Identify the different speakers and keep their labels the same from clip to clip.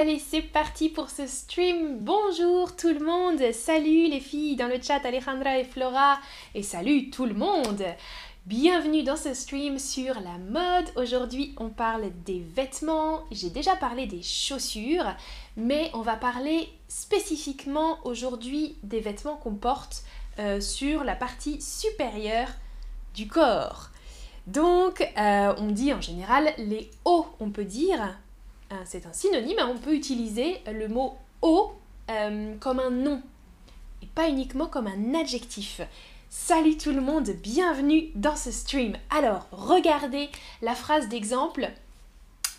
Speaker 1: Allez, c'est parti pour ce stream. Bonjour tout le monde. Salut les filles dans le chat Alejandra et Flora. Et salut tout le monde. Bienvenue dans ce stream sur la mode. Aujourd'hui, on parle des vêtements. J'ai déjà parlé des chaussures, mais on va parler spécifiquement aujourd'hui des vêtements qu'on porte euh, sur la partie supérieure du corps. Donc, euh, on dit en général les hauts, on peut dire, c'est un synonyme, hein, on peut utiliser le mot haut euh, comme un nom et pas uniquement comme un adjectif. Salut tout le monde, bienvenue dans ce stream. Alors, regardez la phrase d'exemple.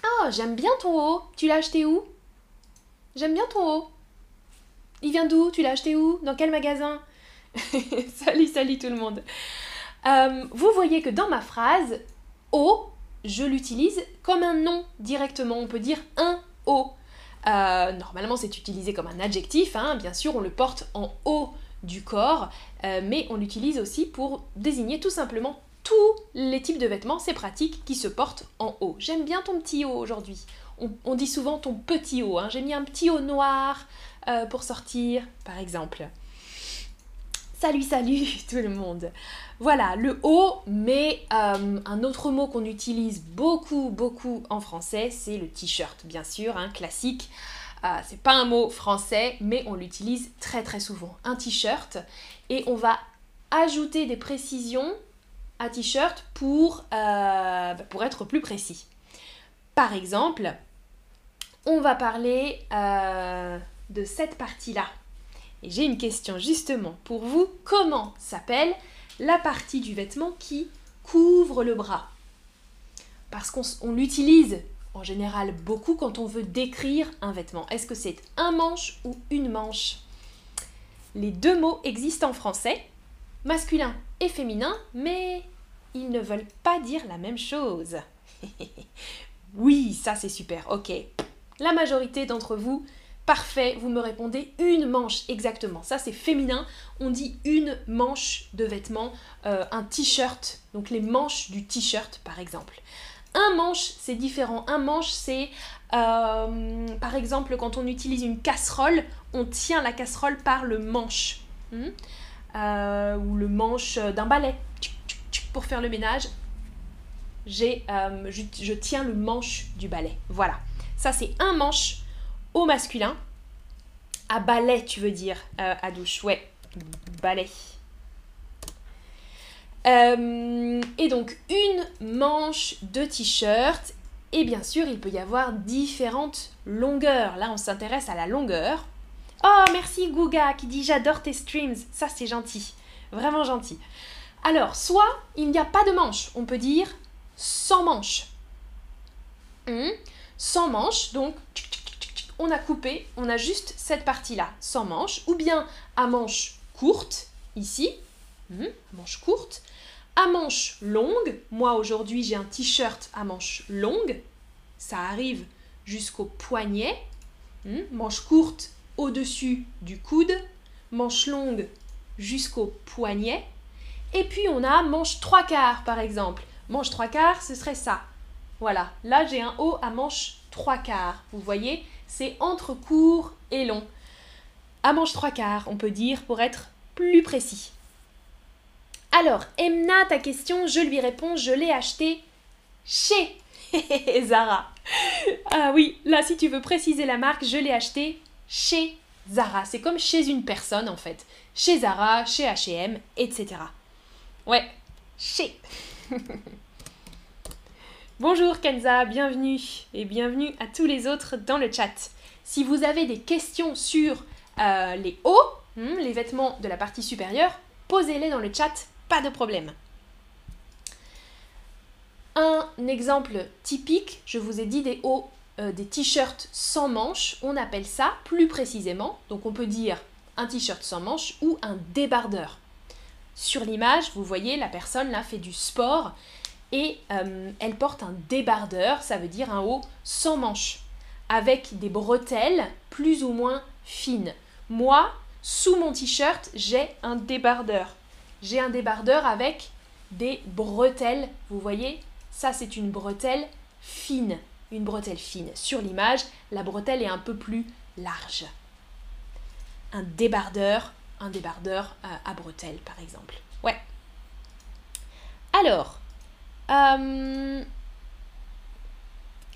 Speaker 1: Oh, j'aime bien ton haut. Tu l'as acheté où? J'aime bien ton haut. Il vient d'où? Tu l'as acheté où? Dans quel magasin? Salut, salut tout le monde. Euh, vous voyez que dans ma phrase, haut, je l'utilise comme un nom directement. On peut dire un haut. Euh, normalement, c'est utilisé comme un adjectif. Hein. Bien sûr, on le porte en haut du corps, euh, mais on l'utilise aussi pour désigner tout simplement tous les types de vêtements, c'est pratique, qui se portent en haut. J'aime bien ton petit haut aujourd'hui. On, dit souvent ton petit haut. Hein. J'ai mis un petit haut noir pour sortir, par exemple. Salut, salut tout le monde. Voilà, le haut, mais euh, un autre mot qu'on utilise beaucoup, beaucoup en français, c'est le t-shirt, bien sûr, un classique. Euh, c'est pas un mot français, mais on l'utilise très très souvent. Un t-shirt, et on va ajouter des précisions à t-shirt pour, euh, pour être plus précis. Par exemple, on va parler de cette partie-là et j'ai une question justement pour vous. Comment s'appelle la partie du vêtement qui couvre le bras? Parce qu'on l'utilise en général beaucoup quand on veut décrire un vêtement. Est-ce que c'est un manche ou une manche? Les deux mots existent en français, masculin et féminin, mais ils ne veulent pas dire la même chose. oui, ça c'est super, ok. La majorité d'entre vous Parfait, vous me répondez une manche exactement. Ça c'est féminin, on dit une manche de vêtements, euh, un t-shirt, donc les manches du t-shirt par exemple. Un manche c'est différent. Un manche c'est euh, par exemple quand on utilise une casserole, on tient la casserole par le manche. Hmm? Euh, ou le manche d'un balai pour faire le ménage. Je, je tiens le manche du balai. Voilà. Ça c'est un manche au masculin. À balai, tu veux dire, euh, à douche. Ouais, balai. Euh, et donc, une manche de t-shirt. Et bien sûr, il peut y avoir différentes longueurs. Là, on s'intéresse à la longueur. Oh, merci Gouga qui dit j'adore tes streams. Ça, c'est gentil. Vraiment gentil. Alors, soit il n'y a pas de manche. On peut dire sans manche. Hmm. Sans manche, donc on a coupé, on a juste cette partie-là, sans manche, ou bien à manche courte, ici, hmm, manche courte, à manche longue, moi aujourd'hui j'ai un t-shirt à manche longue, ça arrive jusqu'au poignet, hmm, manche courte au-dessus du coude, manche longue jusqu'au poignet, et puis on a manche trois quarts par exemple. Manche trois quarts, ce serait ça. Voilà, là j'ai un haut à manche trois quarts, vous voyez c'est entre court et long. À manche trois quarts, on peut dire, pour être plus précis. Alors, Emna, ta question, je lui réponds, je l'ai acheté chez Zara. Ah oui, là, si tu veux préciser la marque, je l'ai acheté chez Zara. C'est comme chez une personne, en fait. Chez Zara, chez H&M, etc. Ouais, chez. Bonjour Kenza, bienvenue et bienvenue à tous les autres dans le chat. Si vous avez des questions sur euh, les hauts, hmm, les vêtements de la partie supérieure, posez-les dans le chat, pas de problème. Un exemple typique, je vous ai dit des hauts, euh, des t-shirts sans manches, on appelle ça plus précisément, donc on peut dire un t-shirt sans manches ou un débardeur. Sur l'image, vous voyez, la personne là fait du sport et euh, elle porte un débardeur, ça veut dire un haut sans manches, avec des bretelles plus ou moins fines. Moi, sous mon t-shirt, j'ai un débardeur. J'ai un débardeur avec des bretelles, vous voyez? Ça, c'est une bretelle fine. une bretelle fine. Sur l'image, la bretelle est un peu plus large. Un débardeur, un débardeur euh, à bretelle par exemple. Ouais. Alors, euh,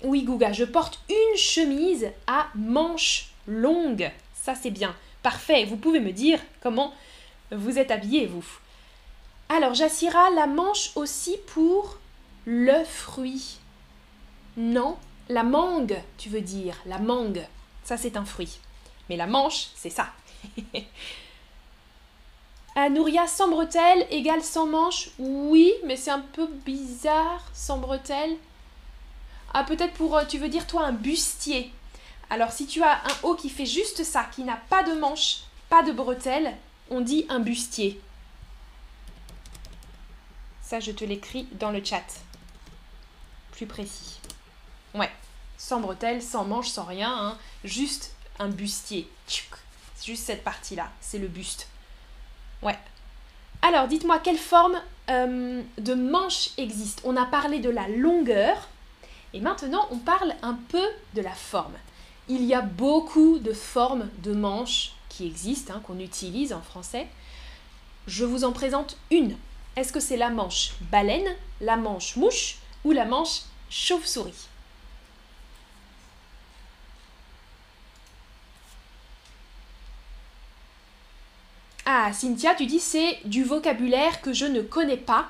Speaker 1: oui Gouga, je porte une chemise à manches longues. Ça c'est bien. Parfait. Vous pouvez me dire comment vous êtes habillé vous. Alors, Jassira, la manche aussi pour le fruit. Non, la mangue, tu veux dire, la mangue. Ça, c'est un fruit. Mais la manche, c'est ça. Ah, Nouria, sans bretelles égale sans manche Oui, mais c'est un peu bizarre, sans bretelles. Ah, peut-être pour, euh, tu veux dire, toi, un bustier. Alors, si tu as un haut qui fait juste ça, qui n'a pas de manche, pas de bretelles, on dit un bustier. Ça, je te l'écris dans le chat. Plus précis. Ouais. Sans bretelles, sans manche, sans rien. Hein. Juste un bustier. Juste cette partie-là. C'est le buste. Ouais. Alors, dites-moi, quelle forme euh, de manche existe? On a parlé de la longueur. Et maintenant, on parle un peu de la forme. Il y a beaucoup de formes de manches qui existent, hein, qu'on utilise en français. Je vous en présente une. Est-ce que c'est la manche baleine, la manche mouche ou la manche chauve-souris? Ah, Cynthia, tu dis c'est du vocabulaire que je ne connais pas.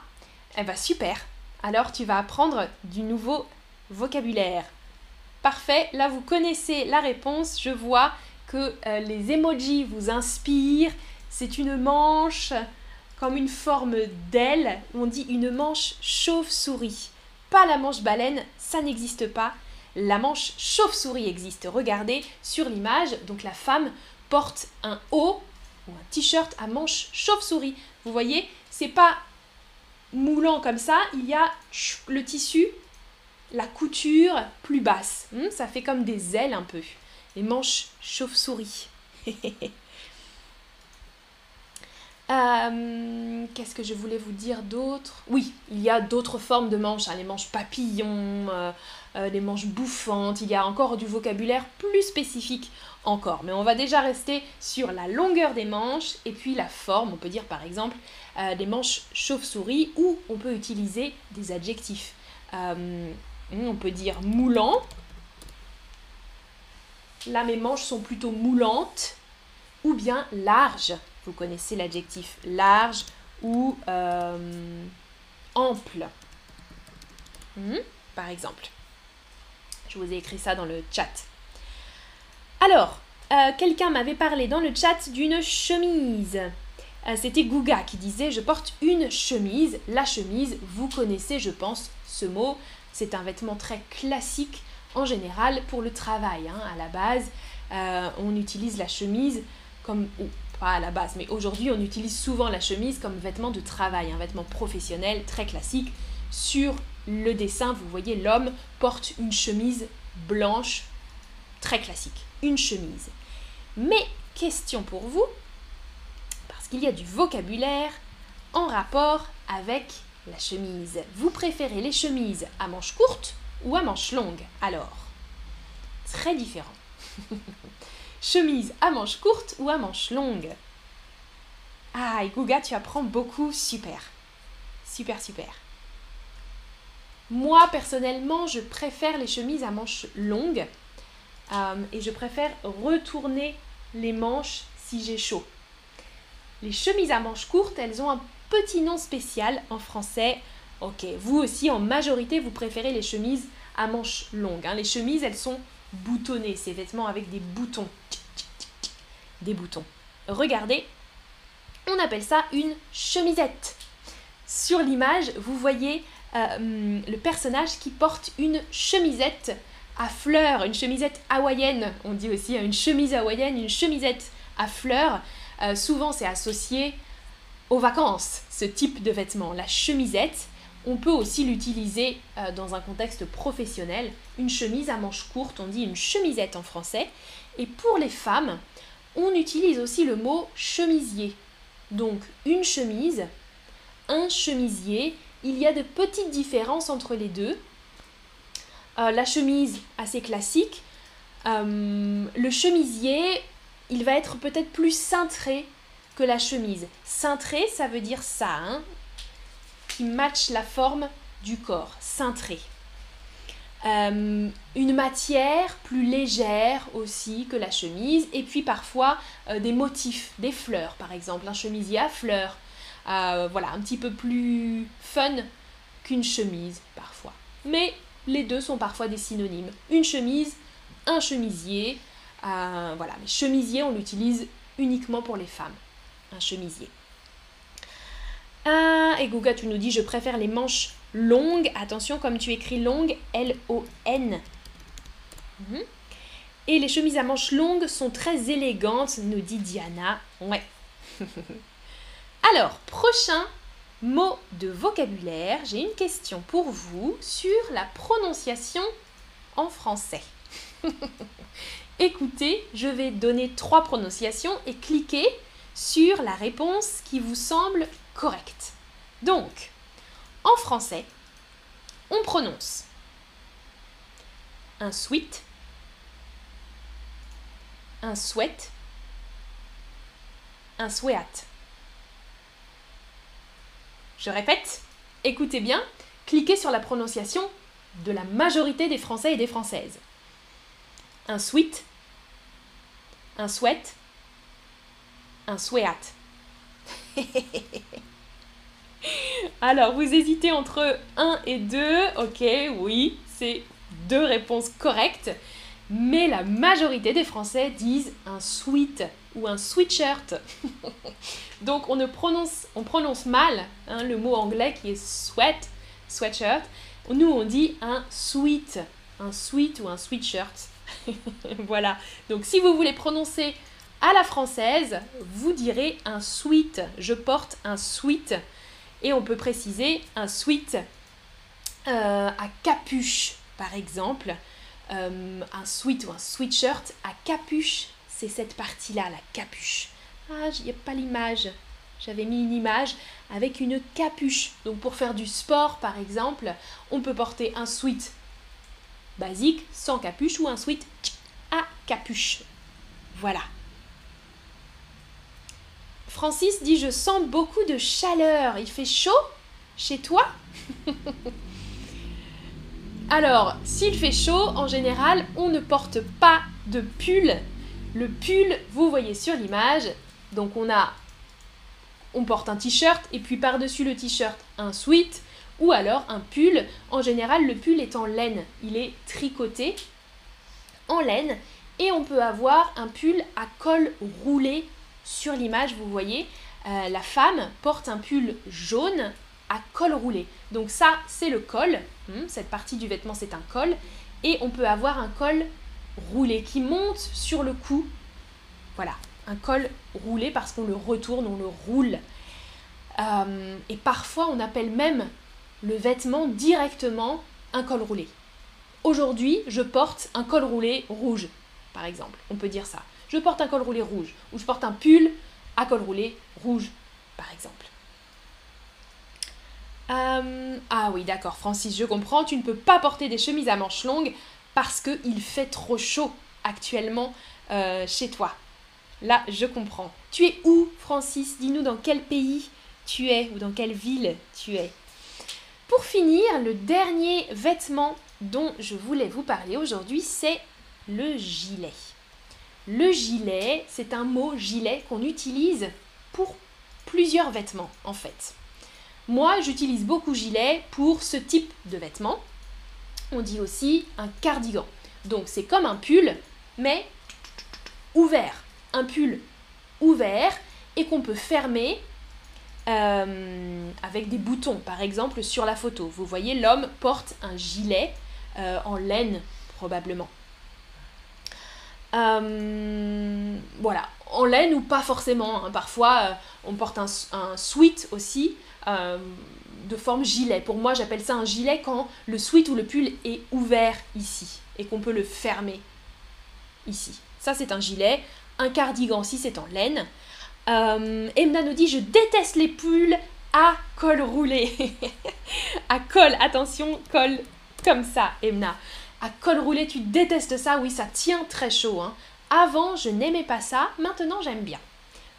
Speaker 1: Eh bien, super. Alors, tu vas apprendre du nouveau vocabulaire. Parfait, là vous connaissez la réponse. Je vois que euh, les emojis vous inspirent. C'est une manche comme une forme d'aile. On dit une manche chauve-souris. Pas la manche baleine, ça n'existe pas. La manche chauve-souris existe. Regardez sur l'image. Donc la femme porte un haut ou un t-shirt à manche chauve-souris. Vous voyez, c'est pas moulant comme ça. Il y a le tissu, la couture plus basse. Hmm, ça fait comme des ailes un peu les manches chauve-souris. Euh, qu'est-ce que je voulais vous dire d'autre? Oui, il y a d'autres formes de manches, hein, les manches papillons, euh, euh, les manches bouffantes, il y a encore du vocabulaire plus spécifique encore. Mais on va déjà rester sur la longueur des manches et puis la forme, on peut dire par exemple des manches chauve-souris ou on peut utiliser des adjectifs. on peut dire moulant, Là, mes manches sont plutôt moulantes ou bien larges. Vous connaissez l'adjectif large ou euh, ample. Hmm, par exemple. Je vous ai écrit ça dans le chat. Alors, euh, quelqu'un m'avait parlé dans le chat d'une chemise. Euh, c'était Gouga qui disait Je porte une chemise. La chemise, vous connaissez, je pense, ce mot. C'est un vêtement très classique en général pour le travail. Hein, à la base, euh, on utilise la chemise comme, ou pas à la base, mais aujourd'hui on utilise souvent la chemise comme vêtement de travail, un vêtement professionnel très classique. Sur le dessin, vous voyez, l'homme porte une chemise blanche très classique, une chemise. Mais question pour vous, parce qu'il y a du vocabulaire en rapport avec la chemise. Vous préférez les chemises à manches courtes ou à manches longues? Alors Très différent. Chemise à manches courtes ou à manches longues? Ah, et Gouga, tu apprends beaucoup, super. Super, super. Moi, personnellement, je préfère les chemises à manches longues euh, et je préfère retourner les manches si j'ai chaud. Les chemises à manches courtes, elles ont un petit nom spécial en français. Ok, vous aussi, en majorité, vous préférez les chemises à manches longues. Hein. Les chemises, elles sont boutonnées, ces vêtements avec des boutons. Des boutons. Regardez, on appelle ça une chemisette. Sur l'image, vous voyez euh, le personnage qui porte une chemisette à fleurs, une chemisette hawaïenne. On dit aussi hein, une chemise hawaïenne, une chemisette à fleurs. Euh, souvent, c'est associé aux vacances, ce type de vêtement. La chemisette, on peut aussi l'utiliser euh, dans un contexte professionnel. Une chemise à manches courtes, on dit une chemisette en français. Et pour les femmes, on utilise aussi le mot chemisier. Donc une chemise, un chemisier, il y a de petites différences entre les deux. Euh, la chemise assez classique. Euh, le chemisier, il va être peut-être plus cintré que la chemise. Cintré, ça veut dire ça, hein, qui match la forme du corps, cintré. Euh, une matière plus légère aussi que la chemise, et puis parfois des motifs, des fleurs par exemple, un chemisier à fleurs, voilà, un petit peu plus fun qu'une chemise parfois. Mais les deux sont parfois des synonymes. Une chemise, un chemisier. Euh, voilà, mais chemisier, on l'utilise uniquement pour les femmes. Un chemisier. Ah, et Gouga, tu nous dis, je préfère les manches longues. Attention, comme tu écris longue, L-O-N. Mhm. Et les chemises à manches longues sont très élégantes, nous dit Diana. Ouais. Alors, prochain Mot de vocabulaire, j'ai une question pour vous sur la prononciation en français. Écoutez, je vais donner trois prononciations et cliquez sur la réponse qui vous semble correcte. Donc, en français, on prononce un sweet, un sweat, un sweat. Je répète, écoutez bien, cliquez sur la prononciation de la majorité des Français et des Françaises. Un sweat, un sweat, un sweat. Alors, vous hésitez entre 1 et 2. Ok, oui, c'est deux réponses correctes. Mais la majorité des Français disent un sweat ou un sweatshirt. Donc on ne prononce, on prononce mal hein, le mot anglais qui est sweat, sweatshirt. Nous on dit un sweat, un sweat ou un sweatshirt. voilà. Donc si vous voulez prononcer à la française, vous direz un sweat. Je porte un sweat. Et on peut préciser un sweat euh, à capuche, par exemple. Euh, un sweat ou un sweatshirt à capuche, c'est cette partie-là, la capuche. Ah, il n'y pas l'image. J'avais mis une image avec une capuche. Donc pour faire du sport, par exemple, on peut porter un sweat basique sans capuche ou un sweat à capuche. Voilà. Francis dit Je sens beaucoup de chaleur. Il fait chaud chez toi? Alors, s'il fait chaud, en général, on ne porte pas de pull. Le pull, vous voyez sur l'image, donc on a, on porte un t-shirt et puis par-dessus le t-shirt un sweat ou alors un pull. En général, le pull est en laine, il est tricoté en laine et on peut avoir un pull à col roulé sur l'image, vous voyez. Euh, la femme porte un pull jaune à col roulé. Donc ça, c'est le col. Hmm, cette partie du vêtement, c'est un col. Et on peut avoir un col roulé qui monte sur le cou. Voilà, un col roulé parce qu'on le retourne, on le roule. Euh, et parfois, on appelle même le vêtement directement un col roulé. Aujourd'hui, je porte un col roulé rouge, par exemple. On peut dire ça. Je porte un col roulé rouge. Ou je porte un pull à col roulé rouge, par exemple. Euh, ah oui, d'accord, Francis, je comprends. Tu ne peux pas porter des chemises à manches longues parce qu'il fait trop chaud actuellement euh, chez toi. Là, je comprends. Tu es où, Francis? Dis-nous dans quel pays tu es ou dans quelle ville tu es. Pour finir, le dernier vêtement dont je voulais vous parler aujourd'hui, c'est le gilet. Le gilet, c'est un mot gilet qu'on utilise pour plusieurs vêtements en fait. Moi, j'utilise beaucoup gilet pour ce type de vêtements. On dit aussi un cardigan. Donc c'est comme un pull, mais ouvert un pull ouvert et qu'on peut fermer euh, avec des boutons. Par exemple, sur la photo, vous voyez, l'homme porte un gilet euh, en laine, probablement. Euh, voilà, en laine ou pas forcément. Hein. Parfois, on porte un, un sweat aussi de forme gilet. Pour moi, j'appelle ça un gilet quand le sweat ou le pull est ouvert ici et qu'on peut le fermer ici. Ça, c'est un gilet un cardigan si c'est en laine. Euh, Emna nous dit Je déteste les pulls à col roulé. à col, attention, col comme ça, Emna. À col roulé, tu détestes ça, oui, ça tient très chaud. Hein. Avant, je n'aimais pas ça, maintenant j'aime bien.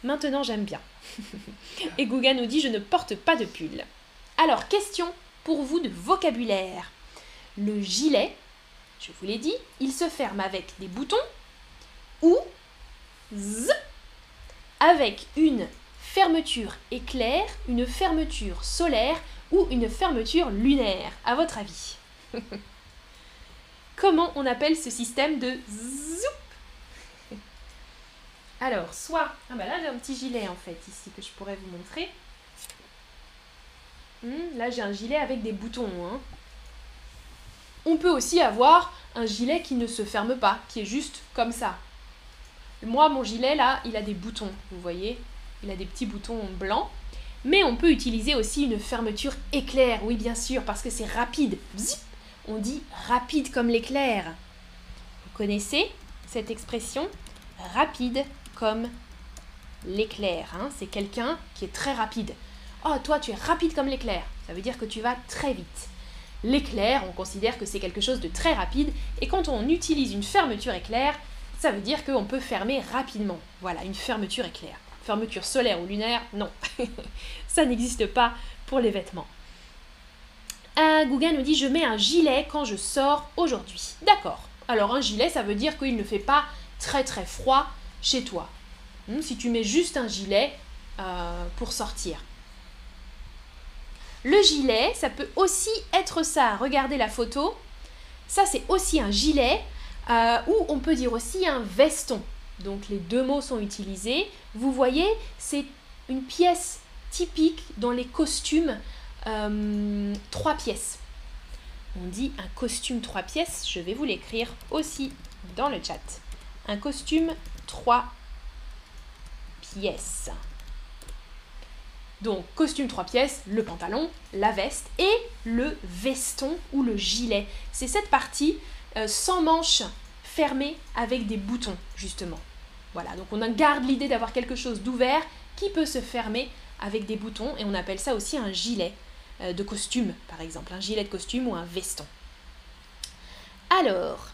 Speaker 1: Maintenant j'aime bien. Et Gouga nous dit, je ne porte pas de pull. Alors, question pour vous de vocabulaire. Le gilet, je vous l'ai dit, il se ferme avec des boutons ou z avec une fermeture éclair, une fermeture solaire ou une fermeture lunaire, à votre avis? Comment on appelle ce système de zoup Alors, soit... Ah bah là j'ai un petit gilet en fait ici que je pourrais vous montrer. Hmm, là j'ai un gilet avec des boutons. Hein. On peut aussi avoir un gilet qui ne se ferme pas, qui est juste comme ça. Moi, mon gilet, là, il a des boutons, vous voyez Il a des petits boutons blancs. Mais on peut utiliser aussi une fermeture éclair, oui bien sûr, parce que c'est rapide. On dit rapide comme l'éclair. Vous connaissez cette expression Rapide comme l'éclair. Hein? C'est quelqu'un qui est très rapide. Oh, toi, tu es rapide comme l'éclair. Ça veut dire que tu vas très vite. L'éclair, on considère que c'est quelque chose de très rapide, et quand on utilise une fermeture éclair, ça veut dire qu'on peut fermer rapidement. Voilà, une fermeture éclair. Fermeture solaire ou lunaire, non. ça n'existe pas pour les vêtements. Un Google nous dit je mets un gilet quand je sors aujourd'hui. D'accord. Alors un gilet, ça veut dire qu'il ne fait pas très très froid chez toi. Hmm, si tu mets juste un gilet euh, pour sortir. Le gilet, ça peut aussi être ça. Regardez la photo. Ça, c'est aussi un gilet euh, ou on peut dire aussi un veston. Donc les deux mots sont utilisés. Vous voyez, c'est une pièce typique dans les costumes euh, trois pièces. On dit un costume trois pièces. Je vais vous l'écrire aussi dans le chat. Un costume trois pièces. Donc costume trois pièces, le pantalon, la veste et le veston ou le gilet. C'est cette partie euh, sans manches fermée avec des boutons justement. Voilà, donc on garde l'idée d'avoir quelque chose d'ouvert qui peut se fermer avec des boutons et on appelle ça aussi un gilet de costume par exemple, un gilet de costume ou un veston. Alors,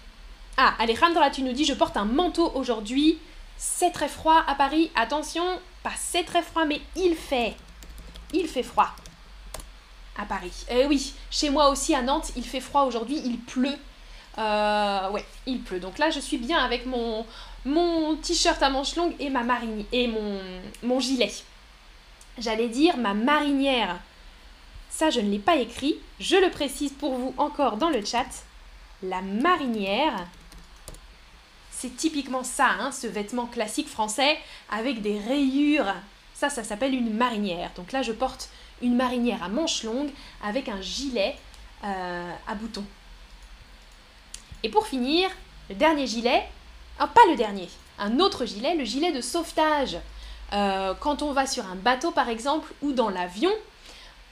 Speaker 1: ah Alejandra tu nous dis je porte un manteau aujourd'hui, c'est très froid à Paris, attention, pas c'est très froid mais il fait il fait froid à Paris. Eh oui, chez moi aussi à Nantes, il fait froid aujourd'hui, il pleut. Euh, ouais, il pleut. Donc là, je suis bien avec mon, mon t-shirt à manches longues et ma marinière et mon, mon gilet. J'allais dire ma marinière. Ça, je ne l'ai pas écrit. Je le précise pour vous encore dans le chat. La marinière, c'est typiquement ça, hein, ce vêtement classique français avec des rayures ça, ça s'appelle une marinière. Donc là, je porte une marinière à manches longues avec un gilet euh, à boutons. Et pour finir, le dernier gilet, ah, pas le dernier, un autre gilet, le gilet de sauvetage. Euh, quand on va sur un bateau par exemple ou dans l'avion,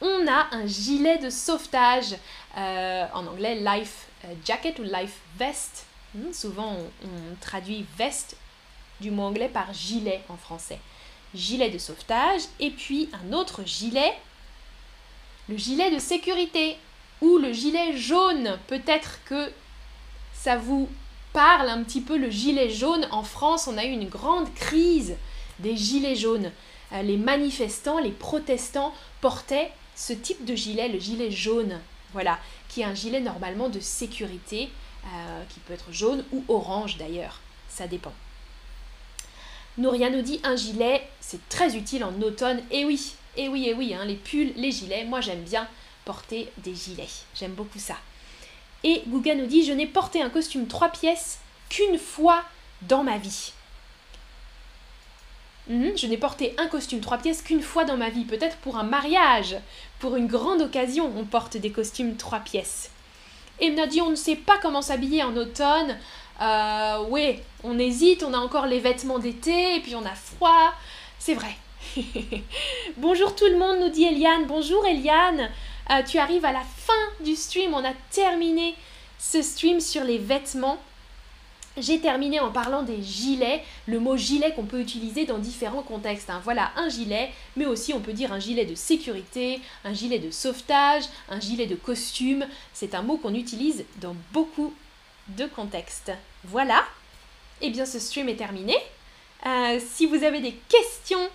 Speaker 1: on a un gilet de sauvetage, euh, en anglais life jacket ou life vest. Hmm, souvent on traduit veste du mot anglais par gilet en français gilet de sauvetage et puis un autre gilet, le gilet de sécurité ou le gilet jaune. Peut-être que ça vous parle un petit peu le gilet jaune. En France, on a eu une grande crise des gilets jaunes. Euh, les manifestants, les protestants portaient ce type de gilet, le gilet jaune. Voilà, qui est un gilet normalement de sécurité, euh, qui peut être jaune ou orange d'ailleurs. Ça dépend. Nouria nous dit un gilet, c'est très utile en automne. Et oui, et oui, et oui, hein, les pulls, les gilets, moi j'aime bien porter des gilets. J'aime beaucoup ça. Et Gouga nous dit je n'ai porté un costume trois pièces qu'une fois dans ma vie. Mhm, je n'ai porté un costume trois pièces qu'une fois dans ma vie, peut-être pour un mariage, pour une grande occasion, on porte des costumes trois pièces. Et dit on ne sait pas comment s'habiller en automne, euh, oui, on hésite, on a encore les vêtements d'été, et puis on a froid. C'est vrai. Bonjour tout le monde, nous dit Eliane. Bonjour Eliane. Euh, tu arrives à la fin du stream. On a terminé ce stream sur les vêtements. J'ai terminé en parlant des gilets, le mot gilet qu'on peut utiliser dans différents contextes. Hein. Voilà, un gilet, mais aussi on peut dire un gilet de sécurité, un gilet de sauvetage, un gilet de costume. C'est un mot qu'on utilise dans beaucoup de contexte. Voilà. Et eh bien, ce stream est terminé. Euh, si vous avez des questions,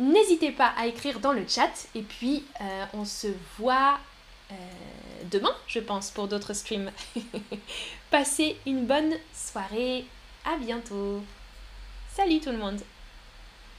Speaker 1: n'hésitez pas à écrire dans le chat. Et puis, euh, on se voit euh, demain, je pense, pour d'autres streams. Passez une bonne soirée. À bientôt. Salut tout le monde.